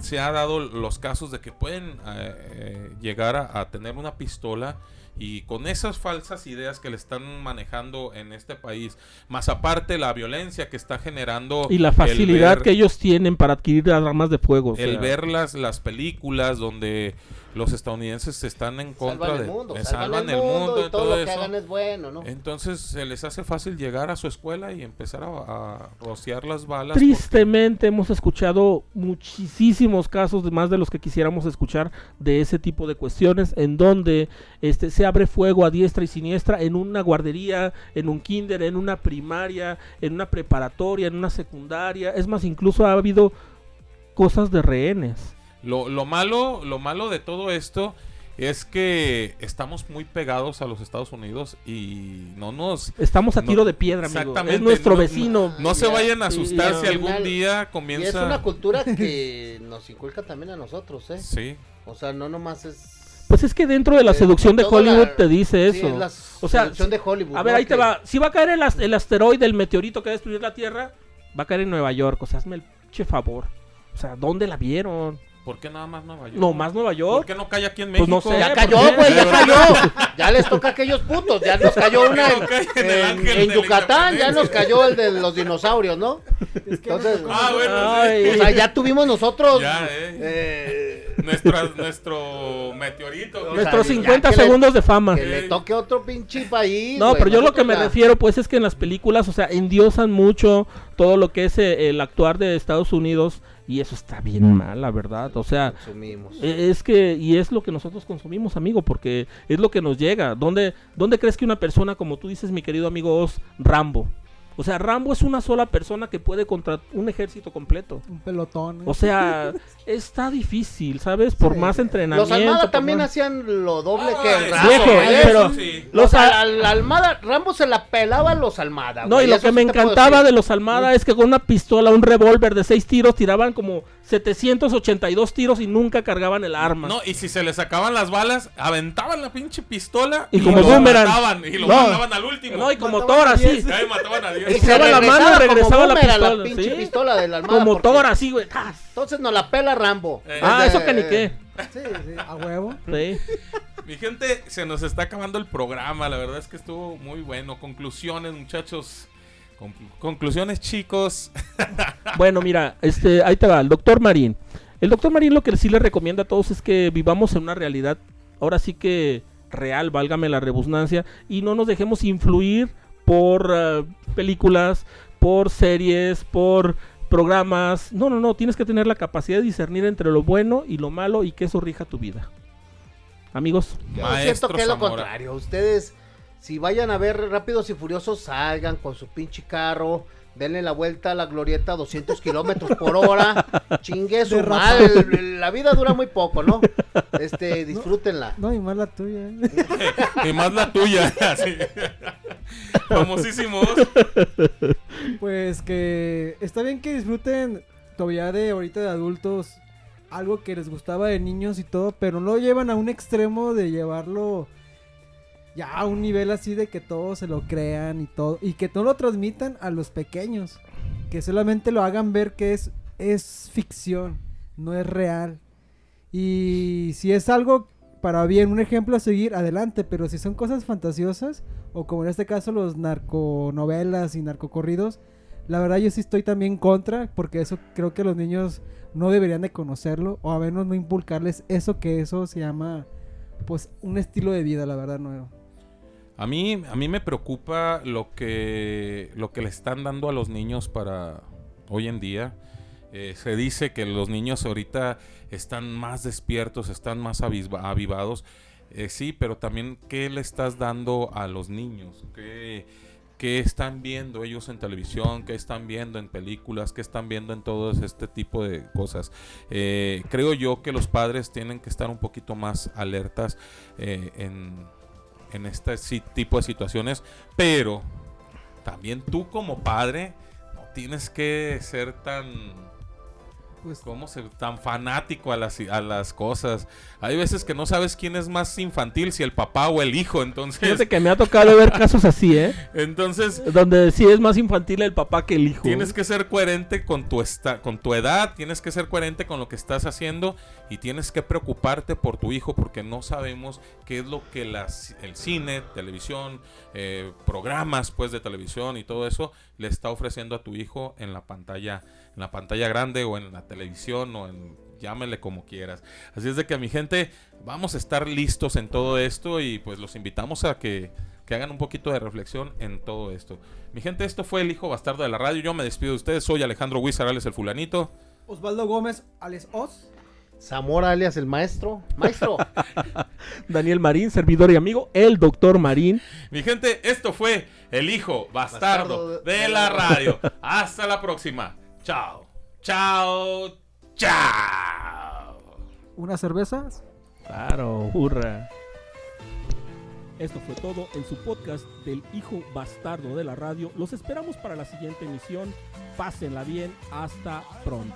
se ha dado los casos de que pueden eh, eh, llegar a, a tener una pistola y con esas falsas ideas que le están manejando en este país, más aparte la violencia que está generando Y la el facilidad ver- que ellos tienen para adquirir armas de fuego. el sea, ver las, las películas donde los estadounidenses están en contra salvan de el mundo, eh, salvan, el mundo, y todo, lo que eso. hagan es bueno, ¿no? Entonces se les hace fácil llegar a su escuela y empezar a, a rociar las balas. porque- Tristemente hemos escuchado muchísimos casos, más de los que quisiéramos escuchar, de ese tipo de cuestiones, en donde este, se abre fuego a diestra y siniestra en una guardería, en un kinder, en una primaria, en una preparatoria, en una secundaria. Es más, incluso ha habido cosas de rehenes. Lo, lo malo, lo malo de todo esto es que estamos muy pegados a los Estados Unidos y no nos Estamos a No, tiro de piedra, amigo. exactamente, Es nuestro no- vecino. no se Ya, vayan a asustar y si al algún final- día Y es comienza una cultura que nos inculca también a nosotros, ¿eh? sí O sea, no nomás es... Pues es que dentro de la seducción de la- Hollywood te dice Sí, eso. es la O sea, seducción de Hollywood. A ver, ¿no? ahí te va. Si va a caer el, as- el asteroide, el meteorito que va a destruir la Tierra, va a caer en Nueva York. O sea, hazme el che favor. O sea, ¿dónde la vieron? ¿Por qué nada más Nueva York? No, más Nueva ¿Por York. qué no cae aquí en Pues México? no sé, Ya ¿por cayó, güey, ya cayó. Ya les toca a aquellos putos. Ya nos cayó una en, en Yucatán. Ya nos cayó el de los dinosaurios, ¿no? Entonces, Ah, bueno, Ay. sí. O sea, ya tuvimos nosotros. Ya, eh. eh, nuestro meteorito. O sea, Nuestros ya 50 que le- segundos de fama. que le toque otro pinche país. No, pero yo lo que me ya- refiero, pues, es que en las películas, o sea, endiosan mucho todo lo que es eh, el actuar de Estados Unidos. Y eso está bien mal, la verdad. O sea, Consumimos. Eh, Es que, y es lo que nosotros consumimos, amigo, porque es lo que nos llega. ¿Dónde, ¿Dónde crees que una persona, como tú dices, mi querido amigo Oz, Rambo? O sea, Rambo es una sola persona que puede contra un ejército completo. Un pelotón. ¿eh? O sea, está difícil, ¿sabes? Por Sí. más Los entrenamiento. Almada por también más- hacían lo doble Ah, que Rambo. viejo, eh, pero- sí. Los Los a- al, Almada, Rambo se la pelaba a los Almada. No, güey, y lo que me encantaba de los Almada es que con una pistola, un revólver de seis tiros, tiraban como 782 tiros y nunca cargaban el arma. No, y si se les sacaban las balas, aventaban la pinche pistola Y como lo boomerang. mataban y lo No. mandaban al último. No, y como Mataban Thor a así. diez. Y ahí mataban a Y Dios. se Echaba la mano y regresaba la pistola, pinche ¿sí? pistola del Almada. Como porque- Thor así, güey. Entonces nos la pela Rambo. Eh. Ah, Es eso de- que ni qué. Sí, sí, a huevo. Sí. Mi gente, se nos está acabando el programa. La verdad es que estuvo muy bueno. Conclusiones, muchachos. Con- conclusiones, chicos. Bueno, mira, este, ahí te va, el doctor Marín. El doctor Marín lo que sí le recomienda a todos es que vivamos en una realidad, ahora sí que real, válgame la rebusnancia, y no nos dejemos influir por eh, películas, por series, por programas. No, no, no, tienes que tener la capacidad de discernir entre lo bueno y lo malo y que eso rija tu vida. Amigos, Maestro siento que es lo contrario. Ustedes, si vayan a ver Rápidos y Furiosos, salgan con su pinche carro. Denle la vuelta a la glorieta a 200 kilómetros por hora. Chingue su madre. La vida dura muy poco, ¿no? Este, disfrútenla. No, y más la tuya. ¿eh? y más la tuya. así. Famosísimos. Pues que está bien que disfruten todavía de ahorita de adultos algo que les gustaba de niños y todo, pero no lo llevan a un extremo de llevarlo ya a un nivel así de que todos se lo crean y todo y que no lo transmitan a los pequeños, que solamente lo hagan ver que es es ficción, no es real. Y si es algo para bien, un ejemplo a seguir, adelante, pero si son cosas fantasiosas o como en este caso los narconovelas y narcocorridos, La verdad yo sí estoy también contra, porque eso creo que los niños no deberían de conocerlo, o a menos no inculcarles eso que eso se llama, pues, un estilo de vida, la verdad, nuevo. A mí, a mí me preocupa lo que, lo que le están dando a los niños para hoy en día. Eh, se dice que los niños ahorita están más despiertos, están más avivados. Eh, sí, pero también, ¿qué le estás dando a los niños? ¿Qué, qué están viendo ellos en televisión? ¿Qué están viendo en películas? ¿Qué están viendo en todo este tipo de cosas? Eh, creo yo que los padres tienen que estar un poquito más alertas en, en este tipo de situaciones, pero también tú como padre no tienes que ser tan Pues, ¿Cómo ser tan fanático a las, a las cosas? Hay veces que no sabes quién es más infantil, si el papá o el hijo, entonces... Fíjate que me ha tocado ver casos así, ¿eh? Entonces, Donde sí es más infantil el papá que el hijo. tienes que ser coherente con tu, esta, con tu edad, tienes que ser coherente con lo que estás haciendo y tienes que preocuparte por tu hijo porque no sabemos qué es lo que las, el cine, televisión, eh, programas pues de televisión y todo eso le está ofreciendo a tu hijo en la pantalla, en la pantalla grande o en la televisión o en llámele como quieras. Así es de que mi gente, vamos a estar listos en todo esto y pues los invitamos a que, que hagan un poquito de reflexión en todo esto. Mi gente, esto fue el hijo bastardo de la radio. Yo me despido de ustedes. Soy Alejandro Huizarales, el fulanito. Osvaldo Gómez, Alex Oz. Zamora alias el maestro. Maestro. Daniel Marín, servidor y amigo, el doctor Marín. Mi gente, esto fue el hijo bastardo, de la radio. Hasta la próxima. Chao. Chao. Chao. ¿Unas cervezas? Claro, hurra. Esto fue todo en su podcast del hijo bastardo de la radio. Los esperamos para la siguiente emisión. Pásenla bien. Hasta pronto.